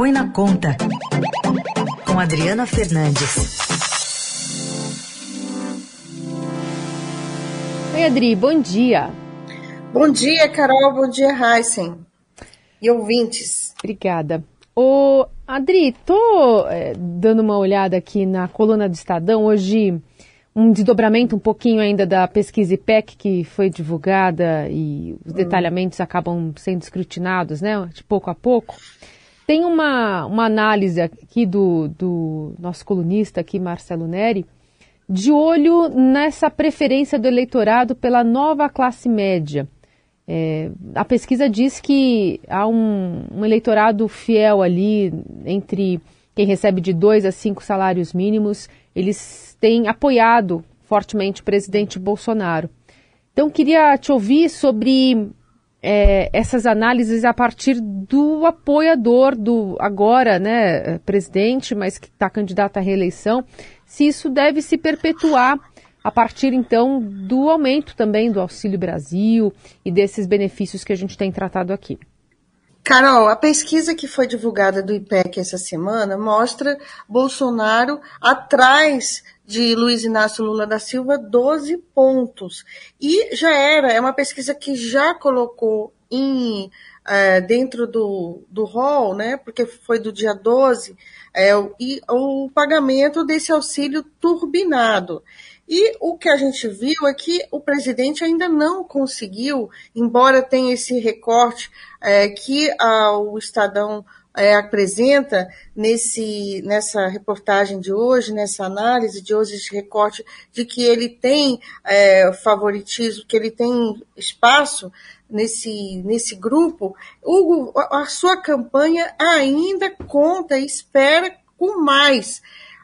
Põe na Conta, com Adriana Fernandes. Oi, Adri, bom dia. Bom dia, Carol, bom dia, Heisen. E ouvintes. Obrigada. Ô, Adri, tô é, dando uma olhada aqui na coluna do Estadão. Hoje, um desdobramento um pouquinho ainda da pesquisa IPEC que foi divulgada e os hum. detalhamentos acabam sendo escrutinados, né, de pouco a pouco. Tem uma, uma análise aqui do, do nosso colunista aqui, Marcelo Neri, de olho nessa preferência do eleitorado pela nova classe média. É, a pesquisa diz que há um, um, eleitorado fiel ali entre quem recebe de dois a cinco salários mínimos. Eles têm apoiado fortemente o presidente Bolsonaro. Então, queria te ouvir sobre é, essas análises a partir do apoiador do agora, né, presidente, mas que está candidato à reeleição, se isso deve se perpetuar a partir então do aumento também do Auxílio Brasil e desses benefícios que a gente tem tratado aqui. Carol, a pesquisa que foi divulgada do IPEC essa semana mostra Bolsonaro atrás de Luiz Inácio Lula da Silva 12 pontos. E já era, é uma pesquisa que já colocou em é, dentro do, do rol, né, porque foi do dia 12, é, o, e, o pagamento desse auxílio turbinado. E o que a gente viu é que o presidente ainda não conseguiu, embora tenha esse recorte é, que a, o Estadão é, apresenta nesse, nessa reportagem de hoje, nessa análise de hoje, esse recorte de que ele tem é, favoritismo, que ele tem espaço nesse, nesse grupo, o, a sua campanha ainda conta e espera com mais.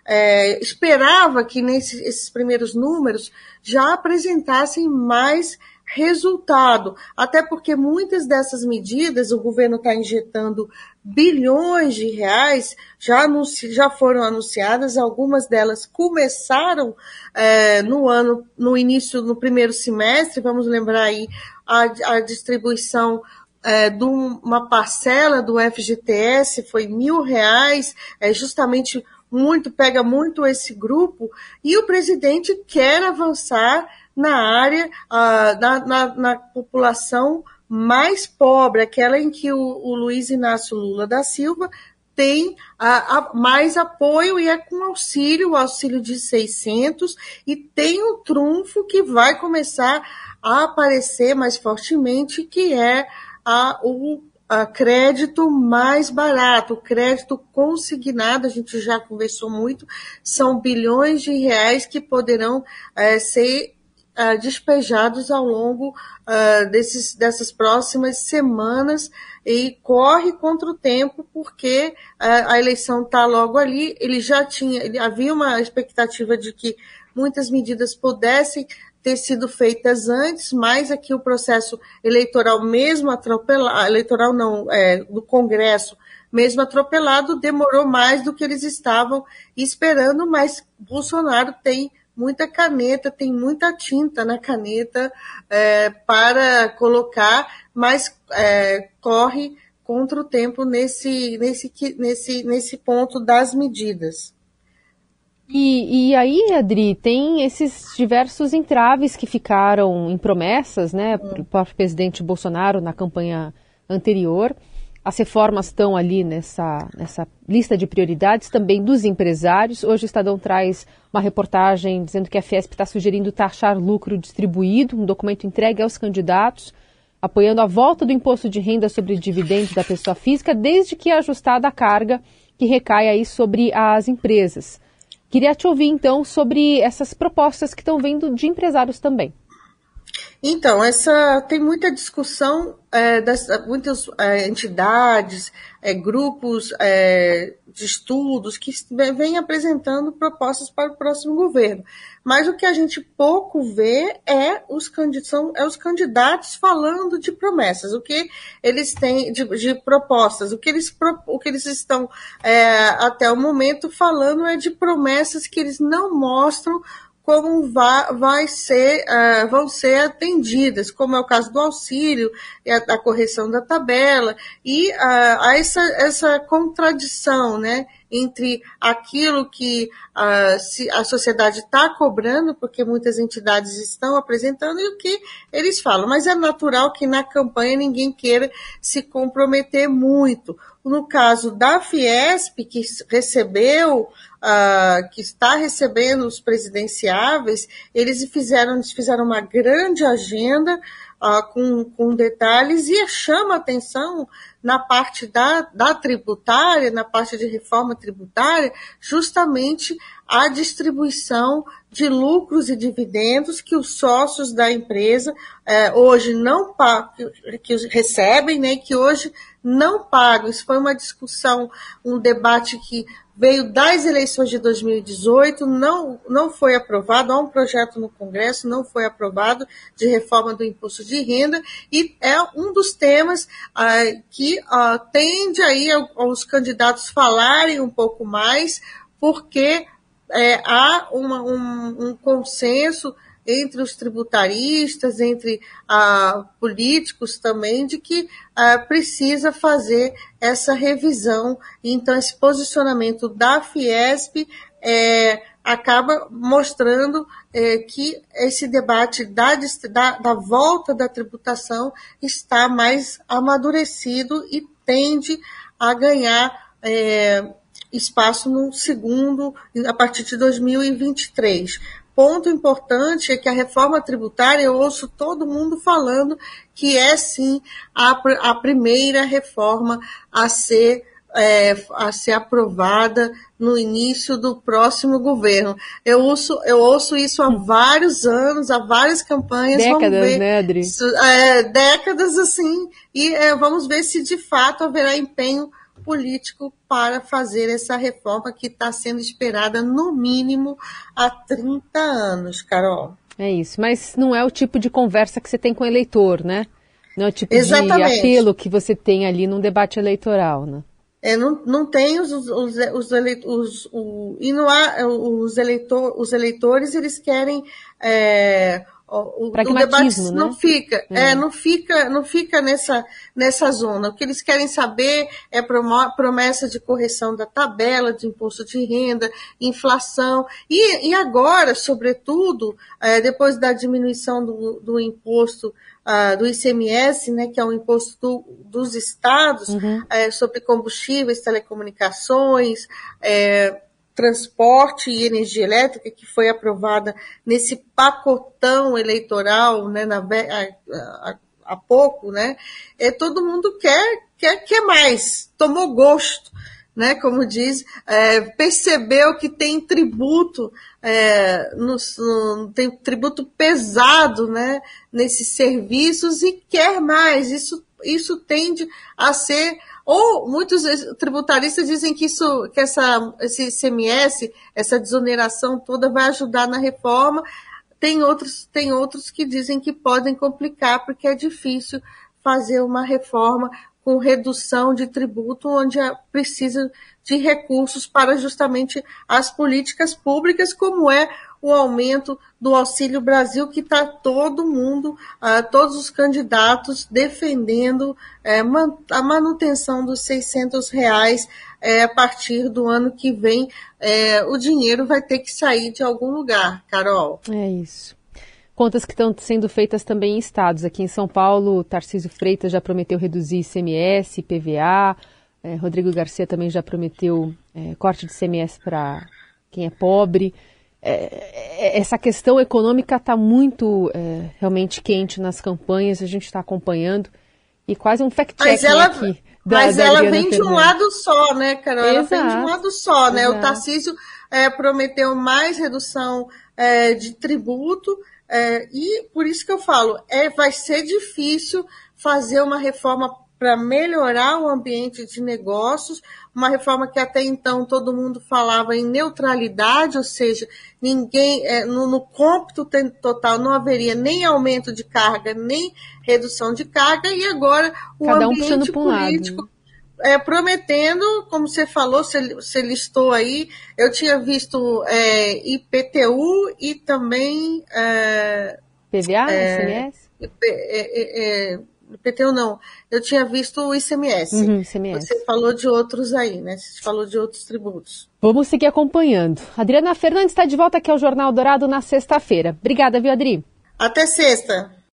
É, esperava que nesses primeiros números já apresentassem mais resultado, até porque muitas dessas medidas o governo está injetando bilhões de reais, já, já foram anunciadas, algumas delas começaram é, no ano, no início, no primeiro semestre, vamos lembrar aí a, a distribuição é, de uma parcela do FGTS foi mil reais, é, justamente muito, pega muito esse grupo, e o presidente quer avançar na área, uh, na, na, na, população mais pobre, aquela em que o, o Luiz Inácio Lula da Silva tem a, a, mais apoio e é com auxílio, o auxílio de 600, e tem o trunfo que vai começar a aparecer mais fortemente, que é a, o crédito mais barato, crédito consignado, a gente já conversou muito, são bilhões de reais que poderão é, ser é, despejados ao longo é, desses, dessas próximas semanas e corre contra o tempo porque é, a eleição está logo ali. Ele já tinha, ele, havia uma expectativa de que muitas medidas pudessem ter sido feitas antes, mas aqui o processo eleitoral mesmo atropelado, eleitoral não, é, do Congresso mesmo atropelado, demorou mais do que eles estavam esperando, mas Bolsonaro tem muita caneta, tem muita tinta na caneta é, para colocar, mas é, corre contra o tempo nesse, nesse, nesse, nesse ponto das medidas. E, e, aí, Adri, tem esses diversos entraves que ficaram em promessas, né, para o presidente Bolsonaro na campanha anterior. As reformas estão ali nessa, nessa lista de prioridades também dos empresários. Hoje o Estadão traz uma reportagem dizendo que a Fiesp está sugerindo taxar lucro distribuído, um documento entregue aos candidatos, apoiando a volta do imposto de renda sobre dividendos da pessoa física, desde que ajustada a carga que recai aí sobre as empresas. Queria te ouvir então sobre essas propostas que estão vindo de empresários também. Então, essa tem muita discussão, é, das, muitas é, entidades, é, grupos é, de estudos que vêm apresentando propostas para o próximo governo. Mas o que a gente pouco vê é os, são, é os candidatos falando de promessas, o que eles têm de, de propostas, o que eles, o que eles estão é, até o momento falando é de promessas que eles não mostram como vai, vai ser, uh, vão ser atendidas, como é o caso do auxílio, a, a correção da tabela, e uh, há essa, essa contradição né, entre aquilo que uh, a sociedade está cobrando, porque muitas entidades estão apresentando, e o que eles falam. Mas é natural que na campanha ninguém queira se comprometer muito. No caso da Fiesp, que recebeu uh, que está recebendo os presidenciáveis, eles fizeram, eles fizeram uma grande agenda uh, com, com detalhes e chama atenção na parte da, da tributária, na parte de reforma tributária, justamente a distribuição de lucros e dividendos que os sócios da empresa eh, hoje não que, que recebem, né, que hoje não pagam. Isso foi uma discussão, um debate que veio das eleições de 2018, não, não foi aprovado, há um projeto no Congresso, não foi aprovado, de reforma do imposto de renda, e é um dos temas ah, que ah, tende aí aos candidatos falarem um pouco mais, porque é, há uma, um, um consenso entre os tributaristas, entre ah, políticos também, de que ah, precisa fazer essa revisão. Então, esse posicionamento da Fiesp é, acaba mostrando é, que esse debate da, da, da volta da tributação está mais amadurecido e tende a ganhar é, espaço no segundo, a partir de 2023 ponto importante é que a reforma tributária, eu ouço todo mundo falando que é sim a, a primeira reforma a ser, é, a ser aprovada no início do próximo governo. Eu ouço, eu ouço isso há vários anos, há várias campanhas. Décadas, né, Adri? É, décadas assim, e é, vamos ver se de fato haverá empenho político para fazer essa reforma que está sendo esperada no mínimo há 30 anos, Carol. É isso, mas não é o tipo de conversa que você tem com o eleitor, né? Não é o tipo Exatamente. de apelo que você tem ali num debate eleitoral, né? É, não, não tem os, os, os, eleitores, o, e não há os, eleitor, os eleitores, eles querem é, o, o debate né? não fica, é. é. não fica, não fica nessa, nessa zona. O que eles querem saber é promessa de correção da tabela de imposto de renda, inflação e, e agora, sobretudo, é, depois da diminuição do, do imposto uh, do ICMS, né, que é o imposto do, dos estados uhum. é, sobre combustíveis, telecomunicações, é, transporte e energia elétrica, que foi aprovada nesse pacotão eleitoral né, na, há, pouco, né, é, todo mundo quer, quer, quer mais, tomou gosto. Né, como diz, é, percebeu que tem tributo, é, no, no, tem tributo pesado né, nesses serviços e quer mais. Isso, isso tende a ser ou muitos tributaristas dizem que isso, que essa, esse CMS, essa desoneração toda vai ajudar na reforma. Tem outros, tem outros que dizem que podem complicar porque é difícil fazer uma reforma com redução de tributo, onde é precisa de recursos para justamente as políticas públicas, como é o aumento do Auxílio Brasil, que está todo mundo, uh, todos os candidatos defendendo uh, a manutenção dos 600 reais uh, a partir do ano que vem. É, o dinheiro vai ter que sair de algum lugar, Carol. É isso. Contas que estão sendo feitas também em estados. Aqui em São Paulo, Tarcísio Freitas já prometeu reduzir ICMS, PVA. É, Rodrigo Garcia também já prometeu é, corte de ICMS para quem é pobre. É, é, essa questão econômica está muito é, realmente quente nas campanhas, a gente está acompanhando. E quase um fact-check aqui. Da, mas da ela Adriana vem Fernandes. de um lado só, né, Carol? Ela Exato. vem de um lado só, né? Exato. O Tarcísio é, prometeu mais redução é, de tributo, é, e por isso que eu falo, é, vai ser difícil fazer uma reforma para melhorar o ambiente de negócios, uma reforma que até então todo mundo falava em neutralidade, ou seja, ninguém é, no, no cômputo total não haveria nem aumento de carga, nem redução de carga, e agora o Cada ambiente um político. Um é, prometendo, como você falou, você, você, listou aí, eu tinha visto é, IPTU e também. É, PVA, ICMS? IPTU não, eu tinha visto o ICMS. Uhum, ICMS. Você falou de outros aí, né? Você falou de outros tributos. Vamos seguir acompanhando. Adriana Fernandes está de volta aqui ao Jornal Dourado na sexta-feira. Obrigada, viu, Adri? Até sexta.